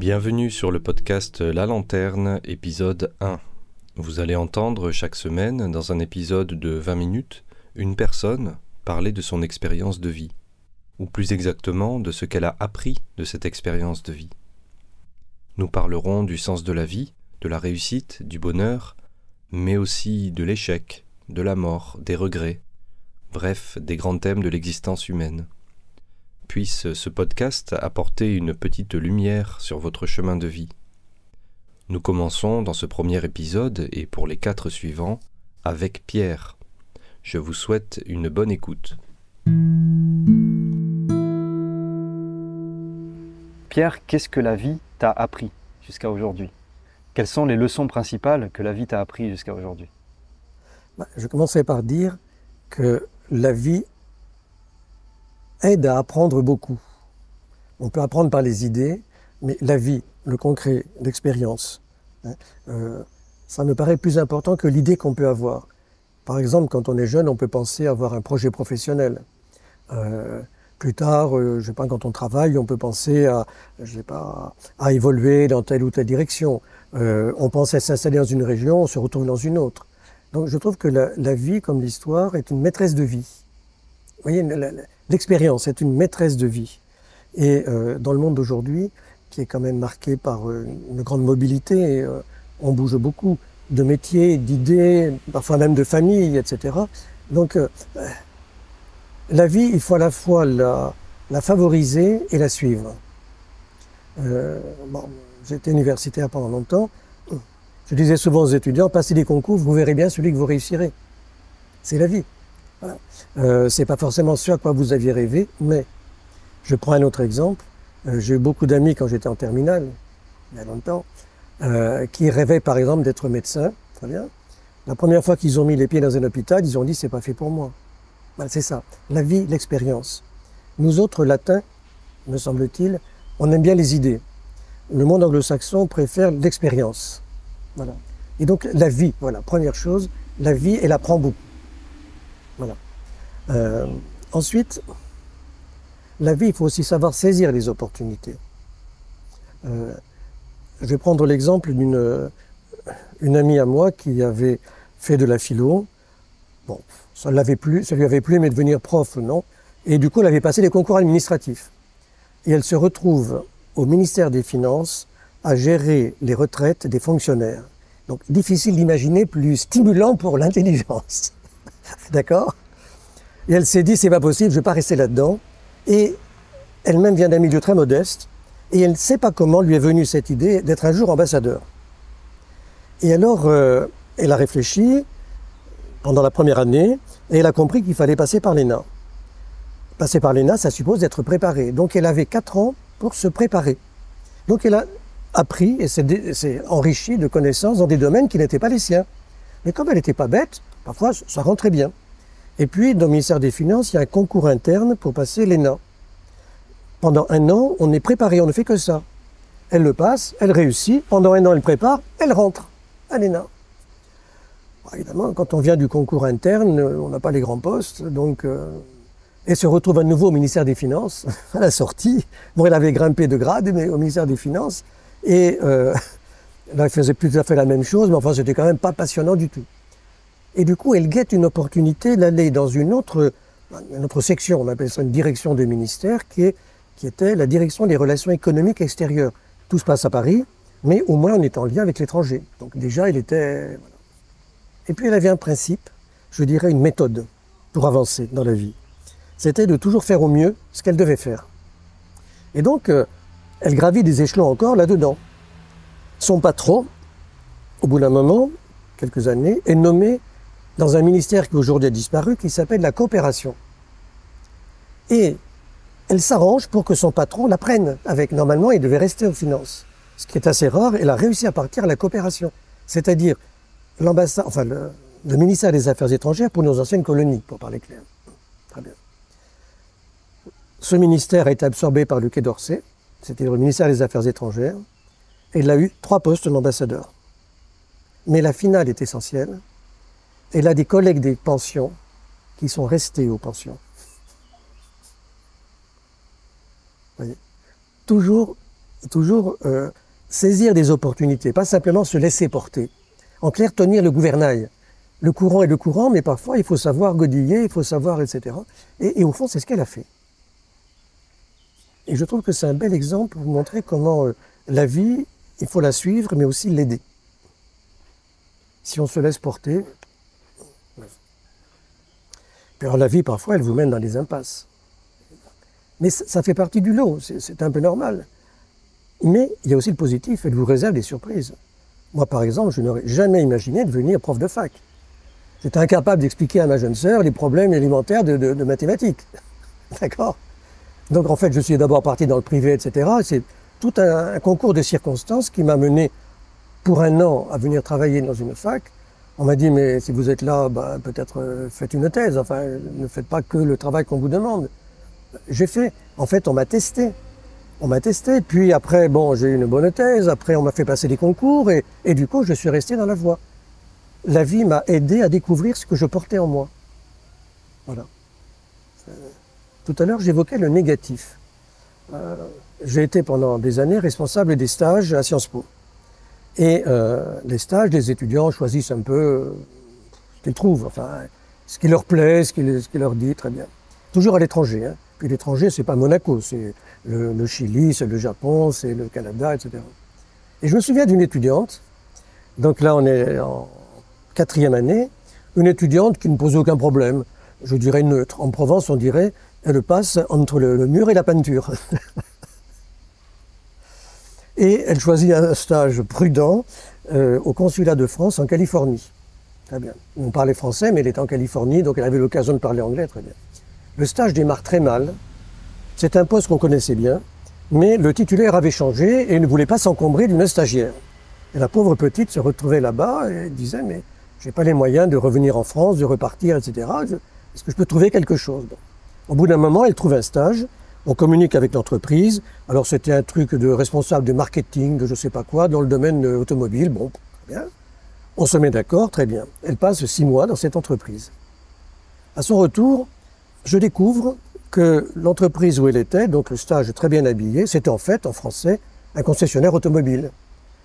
Bienvenue sur le podcast La Lanterne, épisode 1. Vous allez entendre chaque semaine, dans un épisode de 20 minutes, une personne parler de son expérience de vie, ou plus exactement de ce qu'elle a appris de cette expérience de vie. Nous parlerons du sens de la vie, de la réussite, du bonheur, mais aussi de l'échec, de la mort, des regrets, bref, des grands thèmes de l'existence humaine. Puisse ce podcast apporter une petite lumière sur votre chemin de vie. Nous commençons dans ce premier épisode et pour les quatre suivants avec Pierre. Je vous souhaite une bonne écoute. Pierre, qu'est-ce que la vie t'a appris jusqu'à aujourd'hui? Quelles sont les leçons principales que la vie t'a appris jusqu'à aujourd'hui? Bah, Je commencerai par dire que la vie aide à apprendre beaucoup. On peut apprendre par les idées, mais la vie, le concret, l'expérience, hein, euh, ça me paraît plus important que l'idée qu'on peut avoir. Par exemple, quand on est jeune, on peut penser avoir un projet professionnel. Euh, plus tard, euh, je sais pas, quand on travaille, on peut penser à, je sais pas, à évoluer dans telle ou telle direction. on pense à s'installer dans une région, on se retrouve dans une autre. Donc je trouve que la, la vie, comme l'histoire, est une maîtresse de vie. Voyez, l'expérience est une maîtresse de vie. Et euh, dans le monde d'aujourd'hui, qui est quand même marqué par euh, une grande mobilité, euh, on bouge beaucoup de métiers, d'idées, parfois même de familles, etc. Donc la vie, il faut à la fois la, favoriser et la suivre. J'étais universitaire pendant longtemps. Je disais souvent aux étudiants, passez des concours, vous verrez bien celui que vous réussirez. C'est la vie. Euh, c'est pas forcément ce à quoi vous aviez rêvé, mais je prends un autre exemple. Euh, J'ai eu beaucoup d'amis quand j'étais en terminale, il y a longtemps, euh, qui rêvaient par exemple d'être médecin. Très bien. La première fois qu'ils ont mis les pieds dans un hôpital, ils ont dit c'est pas fait pour moi. Voilà, c'est ça. La vie, l'expérience. Nous autres latins, me semble-t-il, on aime bien les idées. Le monde anglo-saxon préfère l'expérience. Voilà. Et donc la vie, voilà, première chose, la vie, elle apprend beaucoup. Voilà. Euh, ensuite, la vie, il faut aussi savoir saisir les opportunités. Euh, je vais prendre l'exemple d'une une amie à moi qui avait fait de la philo. Bon, ça, l'avait ça lui avait plu, mais devenir prof, non. Et du coup, elle avait passé les concours administratifs. Et elle se retrouve au ministère des Finances à gérer les retraites des fonctionnaires. Donc, difficile d'imaginer plus stimulant pour l'intelligence. D'accord Et elle s'est dit, c'est pas possible, je vais pas rester là-dedans. Et elle-même vient d'un milieu très modeste, et elle ne sait pas comment lui est venue cette idée d'être un jour ambassadeur. Et alors, euh, elle a réfléchi pendant la première année, et elle a compris qu'il fallait passer par l'ENA. Passer par l'ENA, ça suppose d'être préparé. Donc elle avait quatre ans pour se préparer. Donc elle a appris et s'est enrichie de connaissances dans des domaines qui n'étaient pas les siens. Mais comme elle n'était pas bête, parfois ça rentrait bien. Et puis, dans le ministère des Finances, il y a un concours interne pour passer l'ENA. Pendant un an, on est préparé, on ne fait que ça. Elle le passe, elle réussit, pendant un an, elle prépare, elle rentre à l'ENA. Bon, évidemment, quand on vient du concours interne, on n'a pas les grands postes, donc... Euh, elle se retrouve à nouveau au ministère des Finances, à la sortie. Bon, elle avait grimpé de grade, mais au ministère des Finances. Et euh, elle faisait plus tout à fait la même chose, mais enfin, c'était quand même pas passionnant du tout. Et du coup, elle guette une opportunité d'aller dans une autre, section, on appelle ça une direction de ministère, qui, est, qui était la direction des relations économiques extérieures. Tout se passe à Paris, mais au moins on est en lien avec l'étranger. Donc déjà, elle était... Et puis elle avait un principe, je dirais une méthode pour avancer dans la vie. C'était de toujours faire au mieux ce qu'elle devait faire. Et donc, euh, elle gravit des échelons encore là-dedans. Son patron, au bout d'un moment, quelques années, est nommé dans un ministère qui aujourd'hui a disparu, qui s'appelle la coopération. Et elle s'arrange pour que son patron la prenne avec. Normalement, il devait rester aux finances. Ce qui est assez rare, elle a réussi à partir à la coopération. C'est-à-dire l'ambassade, enfin le, le, ministère des Affaires étrangères pour nos anciennes colonies, pour parler clair. Très bien. Ce ministère a été absorbé par le Quai d'Orsay, c'était le ministère des Affaires étrangères, et il a eu trois postes d'ambassadeur. Mais la finale est essentielle. Elle a des collègues des pensions qui sont restés aux pensions. Voyez Toujours toujours euh, saisir des opportunités, pas simplement se laisser porter. En clair, tenir le gouvernail. Le courant est le courant, mais parfois il faut savoir godiller, il faut savoir, etc. Et, au fond, c'est ce qu'elle a fait. Et je trouve que c'est un bel exemple pour vous montrer comment euh, la vie, il faut la suivre, mais aussi l'aider. Si on se laisse porter, alors la vie, parfois, elle vous mène dans des impasses. Mais ça fait partie du lot, c'est un peu normal. Mais il y a aussi le positif, elle vous réserve des surprises. Moi, par exemple, je n'aurais jamais imaginé devenir prof de fac. J'étais incapable d'expliquer à ma jeune sœur les problèmes élémentaires de, mathématiques. D'accord? Donc, en fait, je suis d'abord parti dans le privé, etc. C'est tout un, concours de circonstances qui m'a mené pour un an à venir travailler dans une fac. On m'a dit, mais si vous êtes là, ben, peut-être euh, faites une thèse. Enfin, ne faites pas que le travail qu'on vous demande. J'ai fait. En fait, on m'a testé on m'a testé. Puis après, bon, j'ai eu une bonne thèse. Après, on m'a fait passer des concours et, et, du coup, je suis resté dans la voie. La vie m'a aidé à découvrir ce que je portais en moi. Voilà. Euh, tout à l'heure, j'évoquais le négatif. Euh, j'ai été pendant des années responsable des stages à Sciences Po. Et euh, les stages, les étudiants choisissent un peu ce qu'ils trouvent, enfin, ce qui leur plaît, ce qui, ce qui leur dit, très bien. Toujours à l'étranger. Hein. Puis l'étranger, c'est pas Monaco, c'est le, Chili, c'est le Japon, c'est le Canada, etc. Et je me souviens d'une étudiante, donc là on est en quatrième année, une étudiante qui ne pose aucun problème, je dirais neutre. En Provence, on dirait, elle passe entre le, mur et la peinture. et elle choisit un stage prudent euh, au consulat de France en Californie. Très bien. On parlait français, mais elle était en Californie, donc elle avait l'occasion de parler anglais, très bien. Le stage démarre très mal. C'est un poste qu'on connaissait bien, mais le titulaire avait changé et ne voulait pas s'encombrer d'une stagiaire. Et la pauvre petite se retrouvait là-bas et disait Mais j'ai pas les moyens de revenir en France, de repartir, etc. Est-ce que je peux trouver quelque chose? Au bout d'un moment, elle trouve un stage. On communique avec l'entreprise. Alors c'était un truc de responsable de marketing, de je sais pas quoi, dans le domaine automobile. Bon, très bien. On se met d'accord, très bien. Elle passe six mois dans cette entreprise. À son retour, je découvre que l'entreprise où elle était, donc le stage très bien habillé, c'était en fait, en français, un concessionnaire automobile.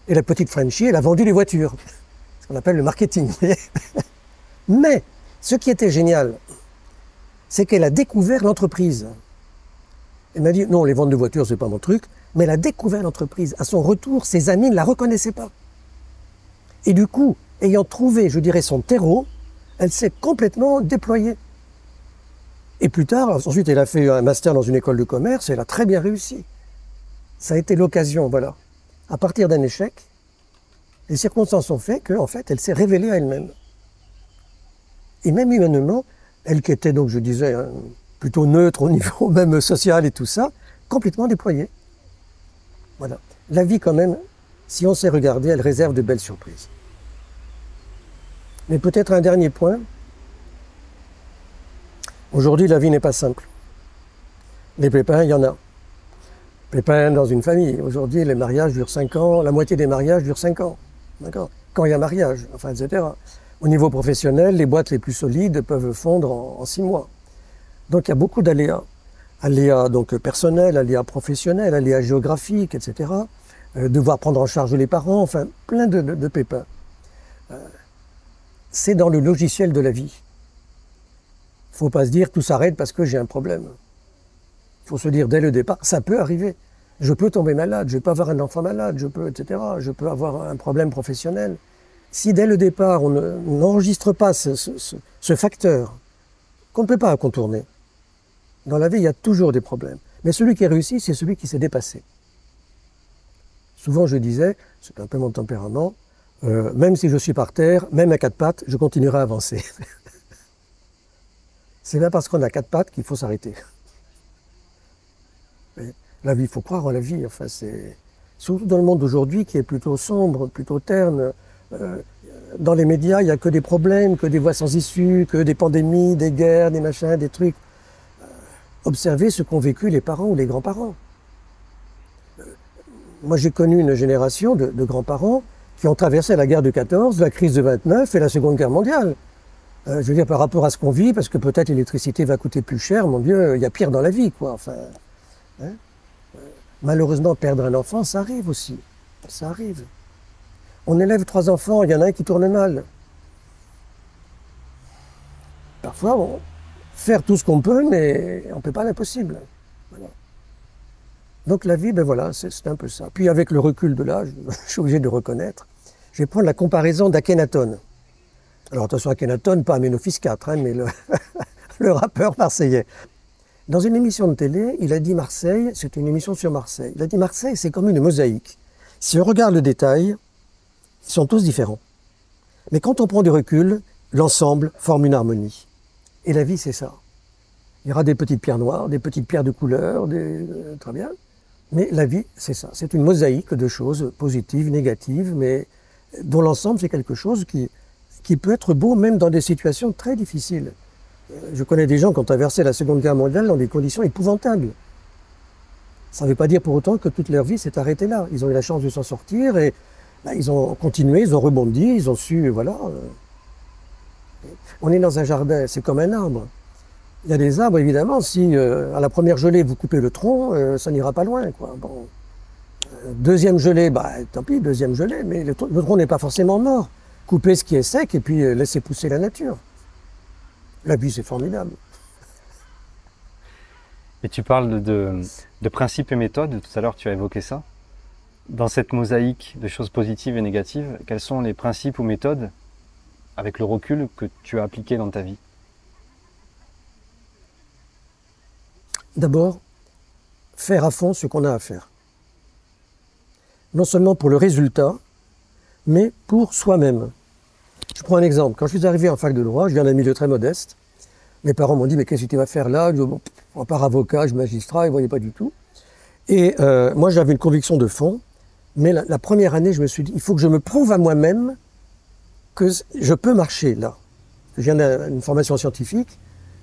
Et la petite Frenchie, elle a vendu les voitures. Ce qu'on appelle le marketing. Mais, ce qui était génial, c'est qu'elle a découvert l'entreprise. Elle m'a dit, non, les ventes de voitures, c'est pas mon truc, mais elle a découvert l'entreprise. À son retour, ses amis ne la reconnaissaient pas. Et du coup, ayant trouvé, je dirais, son terreau, elle s'est complètement déployée. Et plus tard, ensuite, elle a fait un master dans une école de commerce et elle a très bien réussi. Ça a été l'occasion, voilà. À partir d'un échec, les circonstances ont fait qu'en fait, elle s'est révélée à elle-même. Et même humainement, elle qui était donc, je disais, plutôt neutre au niveau même social et tout ça, complètement déployée. Voilà. La vie, quand même, si on sait regarder, elle réserve de belles surprises. Mais peut-être un dernier point, Aujourd'hui, la vie n'est pas simple. Les pépins, il y en a. Pépins dans une famille. Aujourd'hui, les mariages durent 5 ans, la moitié des mariages durent 5 ans. D'accord? Quand il y a mariage, enfin, etc. Au niveau professionnel, les boîtes les plus solides peuvent fondre en 6 mois. Donc il y a beaucoup d'aléas. Aléas donc personnels, aléas professionnels, aléas géographiques, etc. Euh, devoir prendre en charge les parents, enfin plein de, pépins. Euh, c'est dans le logiciel de la vie. Il faut pas se dire tout s'arrête parce que j'ai un problème. Il faut se dire dès le départ, ça peut arriver. Je peux tomber malade, je peux avoir un enfant malade, je peux, etc. Je peux avoir un problème professionnel. Si dès le départ on n'enregistre pas ce, facteur qu'on ne peut pas contourner, dans la vie il y a toujours des problèmes. Mais celui qui a réussi, c'est celui qui s'est dépassé. Souvent je disais, c'est un peu mon tempérament, euh, même si je suis par terre, même à quatre pattes, je continuerai à avancer. C'est pas parce qu'on a quatre pattes qu'il faut s'arrêter. La vie, il faut croire en la vie. Enfin, c'est surtout dans le monde d'aujourd'hui qui est plutôt sombre, plutôt terne. Euh, dans les médias, il n'y a que des problèmes, que des voies sans issue, que des pandémies, des guerres, des machins, des trucs. Euh, observez ce qu'ont vécu les parents ou les grands-parents. Euh, moi, j'ai connu une génération de, grands-parents qui ont traversé la guerre de 14, la crise de 29 et la Seconde Guerre mondiale. Euh, je veux dire, par rapport à ce qu'on vit, parce que peut-être l'électricité va coûter plus cher, mon Dieu, il y a pire dans la vie, quoi. Enfin, hein. Malheureusement, perdre un enfant, ça arrive aussi. Ça arrive. On élève trois enfants, il y en a un qui tourne mal. Parfois, on faire tout ce qu'on peut, mais on ne peut pas l'impossible. Donc la vie, ben voilà, c'est un peu ça. Puis avec le recul de l'âge, je suis obligé de reconnaître, je vais prendre la comparaison d'Akhenaton. Alors attention, Akhenaton, pas Amenophis IV, hein, mais le rappeur marseillais. Dans une émission de télé, il a dit Marseille, c'est une émission sur Marseille. Il a dit Marseille, c'est comme une mosaïque. Si on regarde le détail, ils sont tous différents. Mais quand on prend du recul, l'ensemble forme une harmonie. Et la vie, c'est ça. Il y aura des petites pierres noires, des petites pierres de couleur, des... Euh, très bien. Mais la vie, c'est ça. C'est une mosaïque de choses positives, négatives, mais dont l'ensemble, c'est quelque chose qui, qui peut être beau même dans des situations très difficiles. Je connais des gens qui ont traversé la Seconde Guerre mondiale dans des conditions épouvantables. Ça ne veut pas dire pour autant que toute leur vie s'est arrêtée là. Ils ont eu la chance de s'en sortir et bah, ils ont continué, ils ont rebondi, ils ont su, voilà. Euh. On est dans un jardin, c'est comme un arbre. Il y a des arbres, évidemment, si euh, à la première gelée vous coupez le tronc, euh, ça n'ira pas loin. Quoi. Bon. deuxième gelée, bah, tant pis, deuxième gelée, mais le, tronc n'est pas forcément mort. Coupez ce qui est sec et puis laissez pousser la nature. La vie, c'est formidable. Et tu parles de, principes et méthodes, tout à l'heure tu as évoqué ça. Dans cette mosaïque de choses positives et négatives, quels sont les principes ou méthodes, avec le recul, que tu as appliqués dans ta vie D'abord, faire à fond ce qu'on a à faire. Non seulement pour le résultat, mais pour soi-même. Je prends un exemple. Quand je suis arrivé en fac de droit, je viens d'un milieu très modeste. Mes parents m'ont dit, mais qu'est-ce que tu vas faire là? Je dis, bon, à part avocat, je magistrat, ils ne voyaient pas du tout. Et euh, moi, j'avais une conviction de fond. Mais la, première année, je me suis dit, il faut que je me prouve à moi-même que je peux marcher là. Je viens d'une formation scientifique,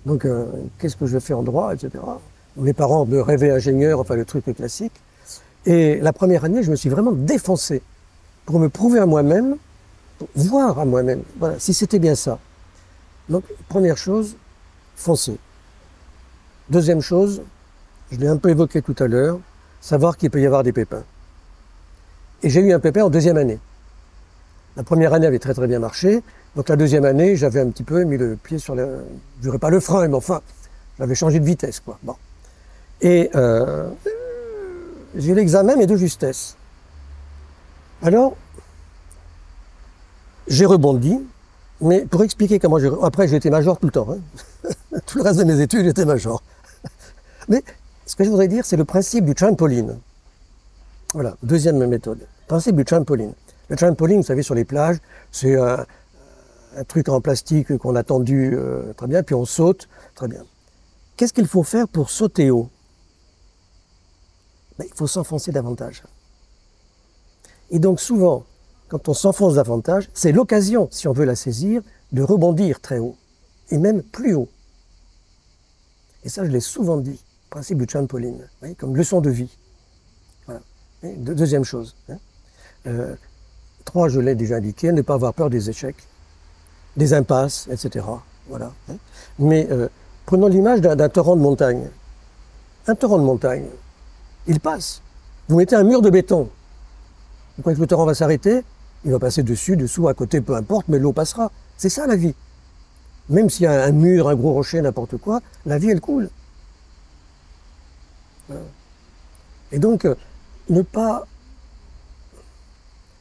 donc euh, qu'est-ce que je fais en droit, etc. Mes parents me rêvaient ingénieur, enfin le truc classique. Et la première année, je me suis vraiment défoncé pour me prouver à moi-même voir à moi-même, voilà, si c'était bien ça. Donc, première chose, foncer. Deuxième chose, je l'ai un peu évoqué tout à l'heure, savoir qu'il peut y avoir des pépins. Et j'ai eu un pépin en deuxième année. La première année avait très très bien marché, donc la deuxième année, j'avais un petit peu mis le pied sur le... Je dirais pas le frein, mais enfin, j'avais changé de vitesse, quoi. Et euh, j'ai l'examen, mais de justesse. Alors, j'ai rebondi, mais pour expliquer comment j'ai... Après, j'ai été major tout le temps. Hein. tout le reste de mes études, j'étais major. mais ce que je voudrais dire, c'est le principe du trampoline. Voilà, deuxième méthode. Principe du trampoline. Le trampoline, vous savez, sur les plages, c'est un, truc en plastique qu'on a tendu euh, très bien, puis on saute. Très bien. Qu'est-ce qu'il faut faire pour sauter haut? Ben, Il faut s'enfoncer davantage. Et donc souvent, quand on s'enfonce davantage, c'est l'occasion, si on veut la saisir, de rebondir très haut, et même plus haut. Et ça, je l'ai souvent dit, principe du trampoline, comme leçon de vie. Voilà. deuxième chose. Hein. Euh, trois, je l'ai déjà indiqué, ne pas avoir peur des échecs, des impasses, etc. Voilà. Hein. Mais euh, prenons l'image d'un torrent de montagne. Un torrent de montagne, il passe. Vous mettez un mur de béton. Vous croyez que le torrent va s'arrêter? Il va passer dessus, dessous, à côté, peu importe, mais l'eau passera. C'est ça la vie. Même s'il y a un mur, un gros rocher, n'importe quoi, la vie, elle coule. Et donc, euh, ne pas,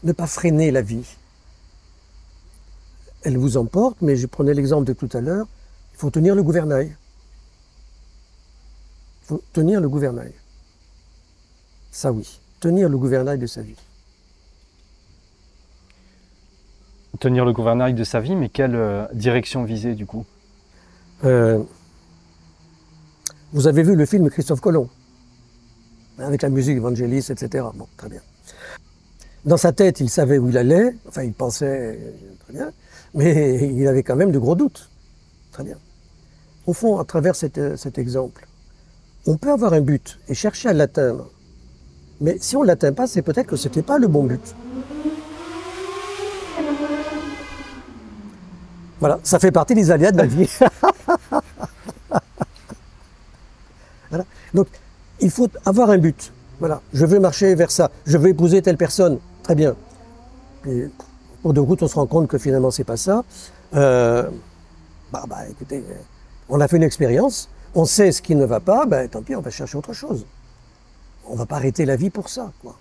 ne pas freiner la vie. Elle vous emporte, mais je prenais l'exemple de tout à l'heure, il faut tenir le gouvernail. Il faut tenir le gouvernail. Ça oui, tenir le gouvernail de sa vie. tenir le gouvernail de sa vie, mais quelle euh, direction viser du coup? Euh, Vous avez vu le film Christophe Colomb, avec la musique Evangelis, etc. Bon, très bien. Dans sa tête, il savait où il allait, enfin il pensait très bien, mais il avait quand même de gros doutes. Très bien. Au fond, à travers cet, cet exemple, on peut avoir un but et chercher à l'atteindre. Mais si on ne l'atteint pas, c'est peut-être que ce n'était pas le bon but. Voilà, ça fait partie des aléas de la vie. Donc, il faut avoir un but. Voilà, je veux marcher vers ça, je veux épouser telle personne, très bien. Pour de route, on se rend compte que finalement, c'est pas ça. Euh, bah, bah, écoutez, on a fait une expérience, on sait ce qui ne va pas, ben, tant pis, on va chercher autre chose. On va pas arrêter la vie pour ça. Quoi.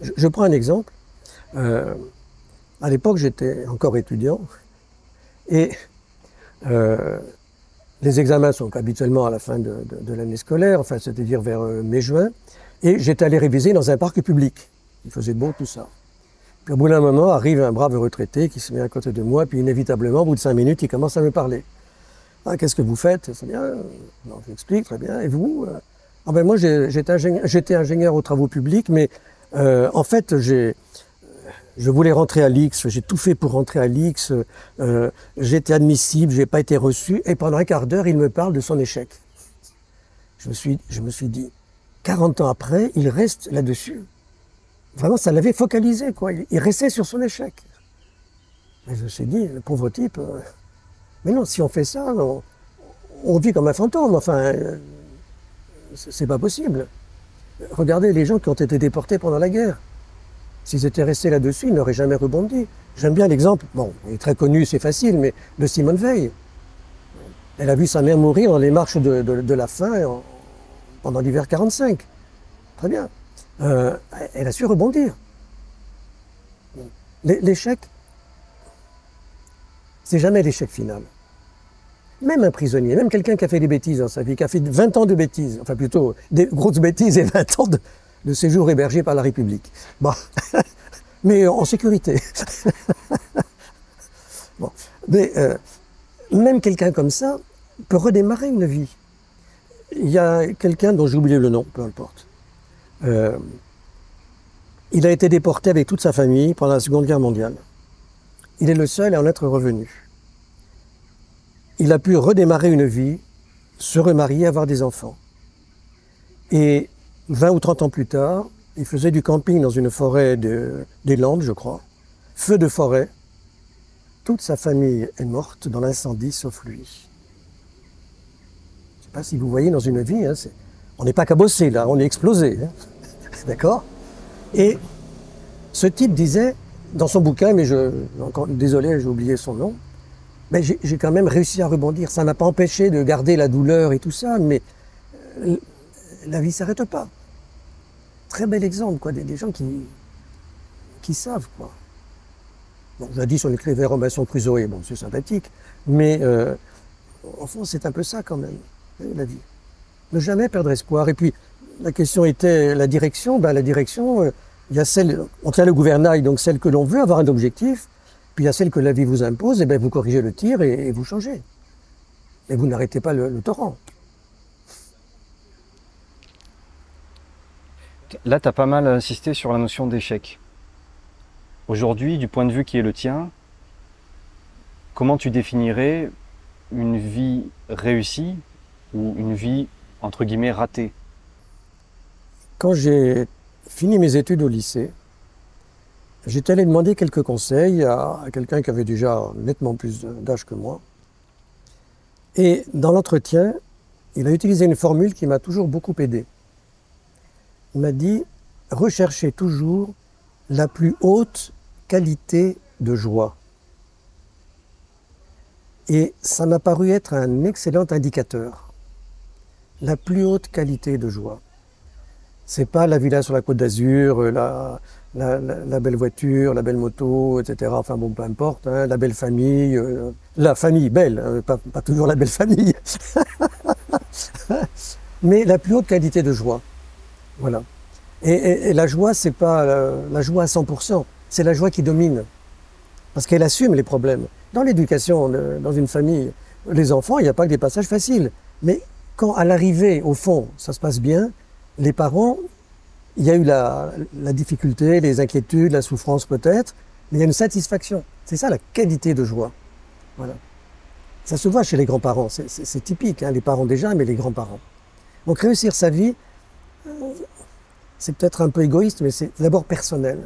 Je, prends un exemple. Euh, à l'époque, j'étais encore étudiant et euh, les examens sont habituellement à la fin de, de, l'année scolaire, enfin, c'est-à-dire vers mai-juin, et j'étais allé réviser dans un parc public. Il faisait beau, tout ça. Puis au bout d'un moment, arrive un brave retraité qui se met à côté de moi, puis inévitablement, au bout de cinq minutes, il commence à me parler. Ah, qu'est-ce que vous faites? C'est bien. Non, j'explique, très bien. Et vous ah ben Moi, j'étais ingénieur, aux travaux publics, mais euh, en fait, je voulais rentrer à l'X, j'ai tout fait pour rentrer à euh, j'étais admissible, j'ai pas été reçu, et pendant un quart d'heure, il me parle de son échec. Je me suis, je me suis dit, 40 ans après, il reste là-dessus. Vraiment, ça l'avait focalisé, quoi. Il restait sur son échec. Mais je me suis dit, le pauvre type, euh, mais non, si on fait ça, on, vit comme un fantôme, enfin, euh, c'est pas possible. Regardez les gens qui ont été déportés pendant la guerre. S'ils étaient restés là-dessus, ils n'auraient jamais rebondi. J'aime bien l'exemple, bon, il est très connu, c'est facile, mais de Simone Veil. Elle a vu sa mère mourir dans les marches de, la faim en, pendant l'hiver 45. Très bien. Euh, elle a su rebondir. L'échec, c'est jamais l'échec final. Même un prisonnier, même quelqu'un qui a fait des bêtises dans sa vie, qui a fait 20 ans de bêtises, enfin plutôt des grosses bêtises et 20 ans de, séjour hébergé par la République. Mais en sécurité. bon. Mais euh, même quelqu'un comme ça peut redémarrer une vie. Il y a quelqu'un dont j'ai oublié le nom, peu importe. Euh, il a été déporté avec toute sa famille pendant la Seconde Guerre mondiale. Il est le seul à en être revenu. Il a pu redémarrer une vie, se remarier, avoir des enfants. Et 20 ou 30 ans plus tard, il faisait du camping dans une forêt de, des Landes, je crois. Feu de forêt. Toute sa famille est morte dans l'incendie, sauf lui. Je ne sais pas si vous voyez dans une vie, hein, on n'est pas cabossé là, on est explosé. Hein. D'accord? Et ce type disait, dans son bouquin, mais je, encore, désolé, j'ai oublié son nom, mais j'ai quand même réussi à rebondir. Ça m'a pas empêché de garder la douleur et tout ça, mais euh, la vie s'arrête pas. Très bel exemple, quoi, des, gens qui, qui savent, quoi. Bon, jadis, on écrivait Robinson Crusoe, bon, c'est sympathique, mais euh, au fond, c'est un peu ça quand même, la vie. Ne jamais perdre espoir. Et puis, la question était la direction. Ben, la direction, euh, il y a celle, on tient le gouvernail, donc celle que l'on veut, avoir un objectif, puis il y a celle que la vie vous impose, et ben vous corrigez le tir et, vous changez. Et vous n'arrêtez pas le, le torrent. Là, tu as pas mal insisté sur la notion d'échec. Aujourd'hui, du point de vue qui est le tien, comment tu définirais une vie réussie ou une vie, entre guillemets, ratée Quand j'ai fini mes études au lycée, j'étais allé demander quelques conseils à, quelqu'un qui avait déjà nettement plus d'âge que moi. Et dans l'entretien, il a utilisé une formule qui m'a toujours beaucoup aidé il m'a dit recherchez toujours la plus haute qualité de joie. Et ça m'a paru être un excellent indicateur. La plus haute qualité de joie. C'est pas la villa sur la côte d'Azur, la, la, belle voiture, la belle moto, etc. Enfin bon, peu importe, hein, la belle famille, euh, la famille belle, hein, pas, toujours la belle famille. Mais la plus haute qualité de joie. Voilà. Et, la joie, c'est pas la, la, joie à 100%, c'est la joie qui domine. Parce qu'elle assume les problèmes. Dans l'éducation, dans une famille, les enfants, il n'y a pas que des passages faciles. Mais quand à l'arrivée, au fond, ça se passe bien, les parents, il y a eu la, la difficulté, les inquiétudes, la souffrance peut-être, mais il y a une satisfaction. C'est ça la qualité de joie. Voilà. Ça se voit chez les grands-parents, c'est typique, hein, les parents déjà, mais les grands-parents. Donc réussir sa vie, c'est peut-être un peu égoïste, mais c'est d'abord personnel.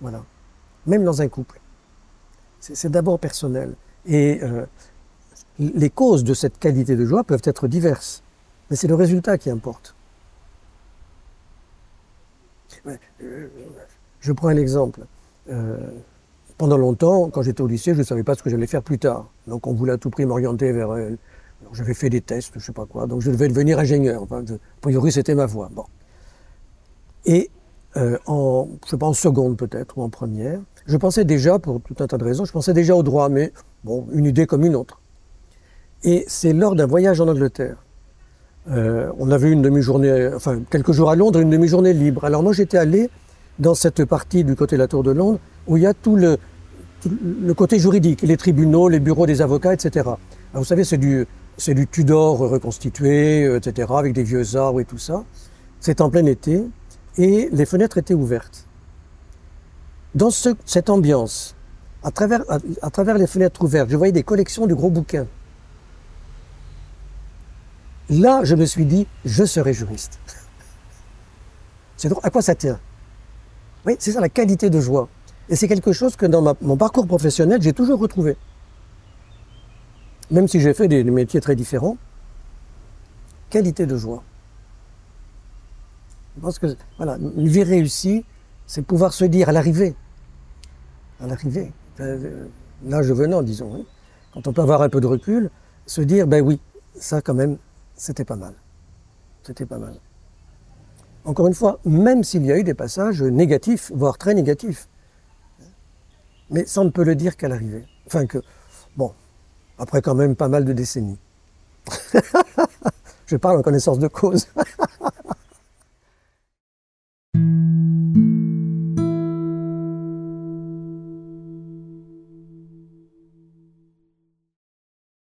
Voilà. Même dans un couple. C'est d'abord personnel. Et euh, les causes de cette qualité de joie peuvent être diverses. Mais c'est le résultat qui importe. Euh, je prends un exemple. Euh, pendant longtemps, quand j'étais au lycée, je ne savais pas ce que j'allais faire plus tard. Donc on voulait à tout prix m'orienter vers... Euh, j'avais fait des tests, je ne sais pas quoi, donc je devais devenir ingénieur. A priori, c'était ma voie. Et en, je en seconde peut-être, ou en première, je pensais déjà, pour tout un tas de raisons, je pensais déjà au droit, mais bon, une idée comme une autre. Et c'est lors d'un voyage en Angleterre. Euh, on avait une demi-journée, enfin quelques jours à Londres, une demi-journée libre. Alors moi j'étais allé dans cette partie du côté de la Tour de Londres où il y a tout le, le côté juridique, les tribunaux, les bureaux des avocats, etc. Alors, vous savez, c'est du, c'est du Tudor reconstitué, euh, etc., avec des vieux arbres et tout ça. C'est en plein été et les fenêtres étaient ouvertes. Dans ce, cette ambiance, à travers, à travers les fenêtres ouvertes, je voyais des collections de gros bouquins. Là, je me suis dit, je serai juriste. C'est à quoi ça tient? Oui, c'est ça la qualité de joie. Et c'est quelque chose que dans mon parcours professionnel, j'ai toujours retrouvé. Même si j'ai fait des, métiers très différents, qualité de joie. Je pense que voilà, une vie réussie, c'est pouvoir se dire à l'arrivée, à l'arrivée, euh, l'âge venant, disons, quand on peut avoir un peu de recul, se dire, ben oui, ça quand même, c'était pas mal. C'était pas mal. Encore une fois, même s'il y a eu des passages négatifs, voire très négatifs, mais ça ne peut le dire qu'à l'arrivée. Enfin que, bon, après quand même pas mal de décennies. Je parle en connaissance de cause.